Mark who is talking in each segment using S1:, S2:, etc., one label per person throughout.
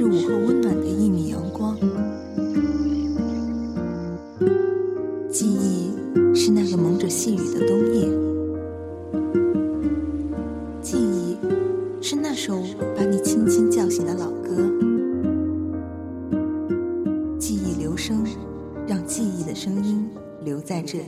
S1: 是午后温暖的一米阳光，记忆是那个蒙着细雨的冬夜，记忆是那首把你轻轻叫醒的老歌，记忆留声，让记忆的声音留在这里。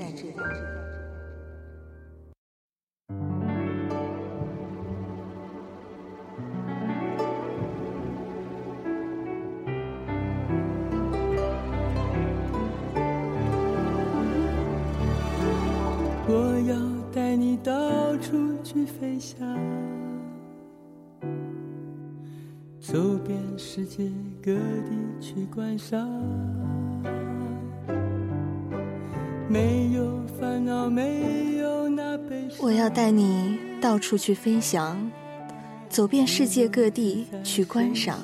S2: 走遍世界各地去观赏。没有烦恼，没有那悲伤。
S1: 我要带你到处去飞翔，走遍世界各地去观赏。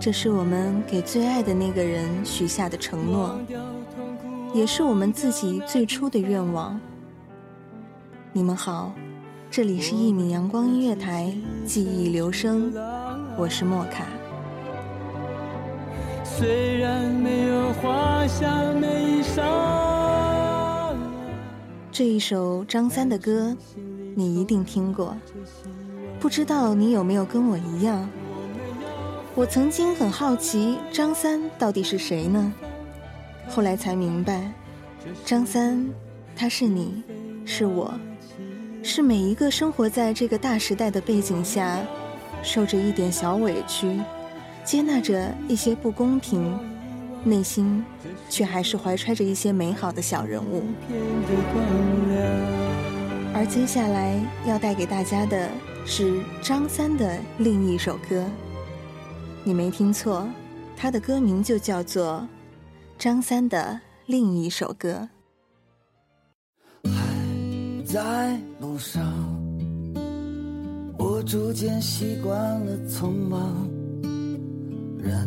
S1: 这是我们给最爱的那个人许下的承诺，也是我们自己最初的愿望。你们好，这里是一米阳光音乐台，记忆留声，我是莫卡。
S2: 虽然没有华厦美衣裳，
S1: 这一首张三的歌，你一定听过。不知道你有没有跟我一样？我曾经很好奇，张三到底是谁呢？后来才明白，张三，他是你，是我，是每一个生活在这个大时代的背景下，受着一点小委屈，接纳着一些不公平，内心却还是怀揣着一些美好的小人物。而接下来要带给大家的是张三的另一首歌。你没听错，他的歌名就叫做张三的另一首歌。
S3: 在路上，我逐渐习惯了匆忙。人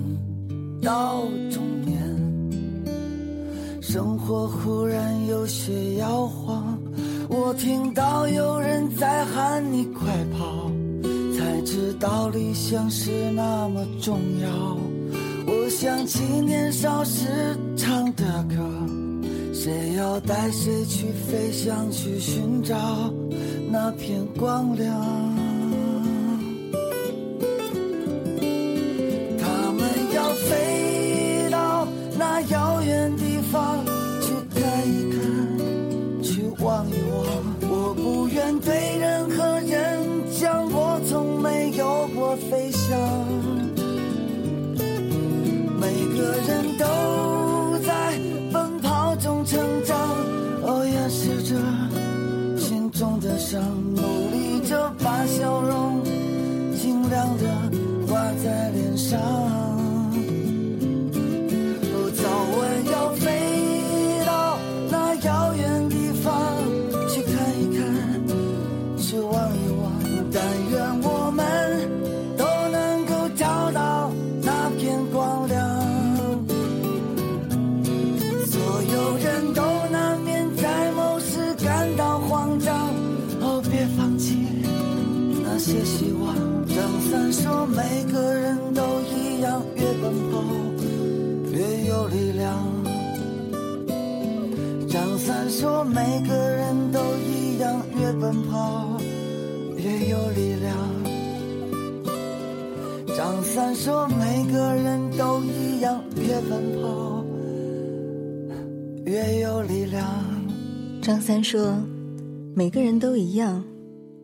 S3: 到中年，生活忽然有些摇晃。我听到有人在喊你快跑。才知道理想是那么重要。我想起年少时唱的歌，谁要带谁去飞翔，去寻找那片光亮。上，努力着把笑容尽量的挂在脸上。说，每个人都一样，越奔跑越有力量。张三说，每个人都一样，越奔跑越有力量。张三说：“每个人都一样，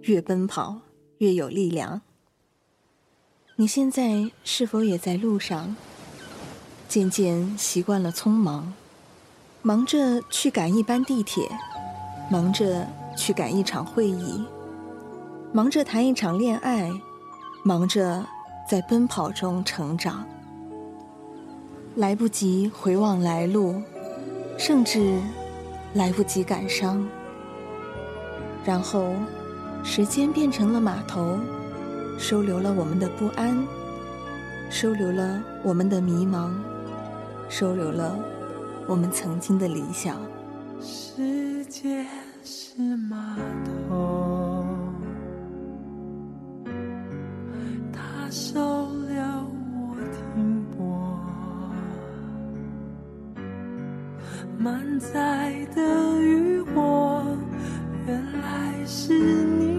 S3: 越奔跑越有力量。”
S1: 你现在是否也在路上？渐渐习惯了匆忙，忙着去赶一班地铁，忙着去赶一场会议，忙着谈一场恋爱，忙着在奔跑中成长，来不及回望来路，甚至来不及感伤。然后，时间变成了码头，收留了我们的不安，收留了我们的迷茫，收留了我们曾经的理想。
S2: 世界是码头。收留我停泊，满载的渔火，原来是你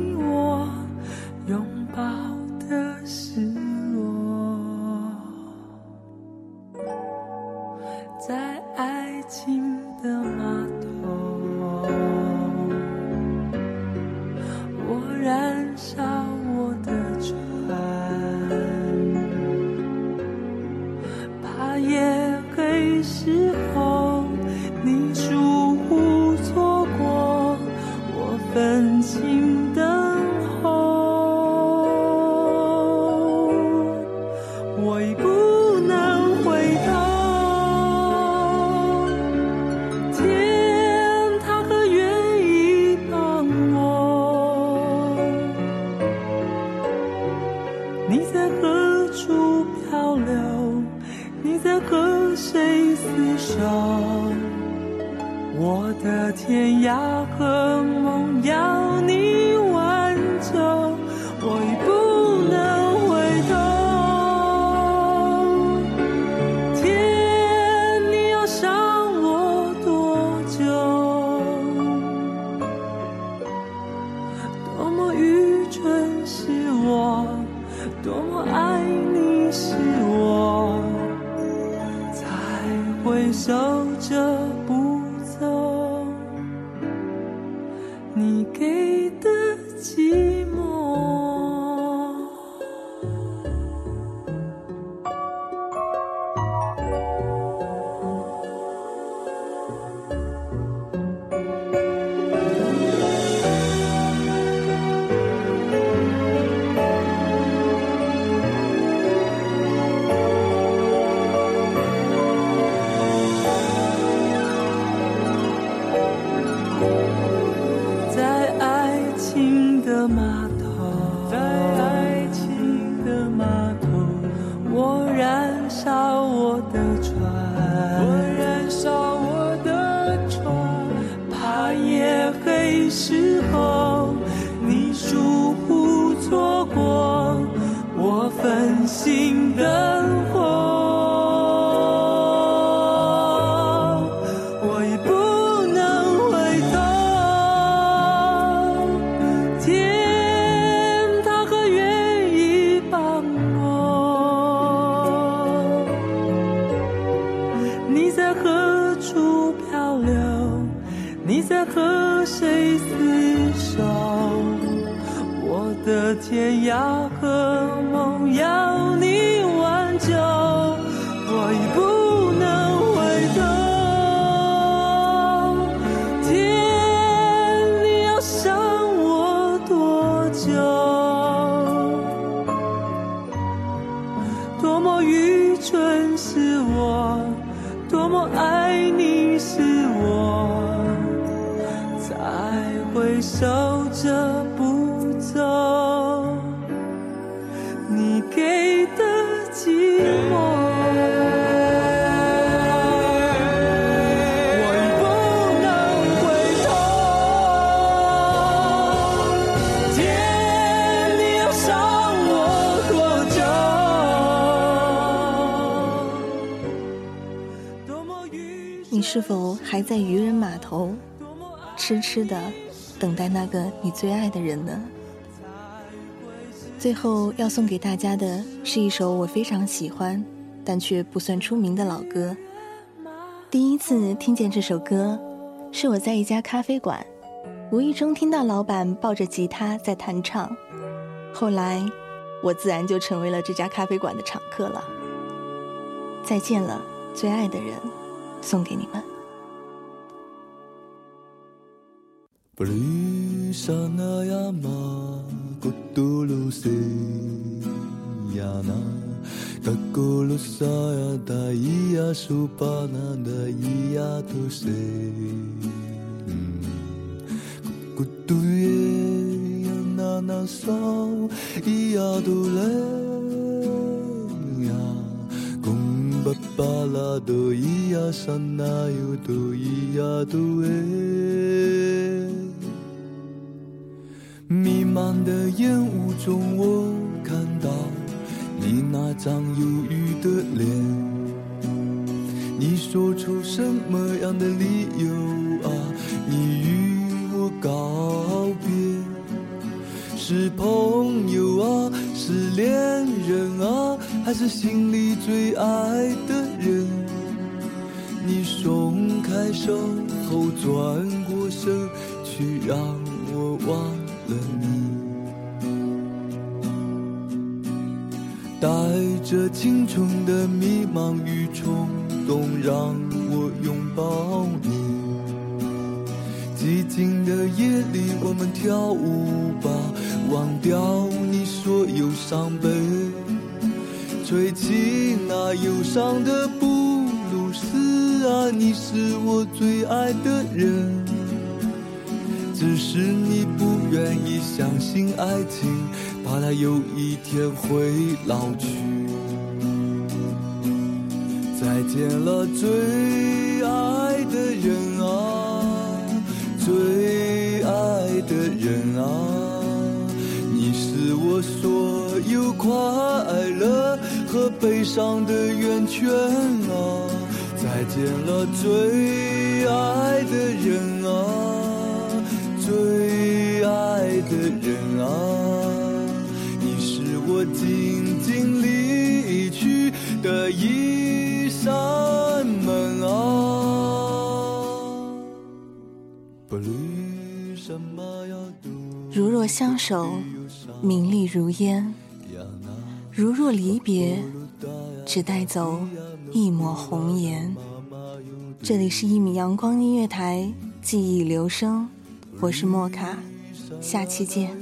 S2: 你给的寂寞。心等候。我已不能回头，天，他可愿意帮我？你在何处漂流？你在和谁厮守？的天涯和梦要你挽救，我已不能回头。天，你要伤我多久？多么愚蠢是我，多么爱你是我，才会守着
S1: 是否还在渔人码头，痴痴的等待那个你最爱的人呢？最后要送给大家的是一首我非常喜欢，但却不算出名的老歌。第一次听见这首歌，是我在一家咖啡馆，无意中听到老板抱着吉他在弹唱，后来我自然就成为了这家咖啡馆的常客了。再见了，最爱的人，送给你们。
S4: 孤独耶呀那那索伊亚多雷 Kung bapala do iya sana yu do iya do e 弥漫的烟雾中，我看到你那张忧郁的脸。你说出什么样的理由啊？你与我告别，是朋友啊，是恋人啊，还是心里最爱的人？你松开手后转过身去，让我忘。了你，带着青春的迷茫与冲动，让我拥抱你。寂静的夜里，我们跳舞吧，忘掉你所有伤悲，吹起那忧伤的布鲁斯啊，你是我最爱的人。只是你不愿意相信爱情，怕它有一天会老去。再见了，最爱的人啊，最爱的人啊，你是我所有快乐和悲伤的源泉啊。再见了，最爱的人啊。最爱的人啊，你是我静静离去的一扇门啊。
S1: 如若相守，名利如烟；如若离别，只带走一抹红颜。这里是一米阳光音乐台，记忆留声。我是莫卡，下期见。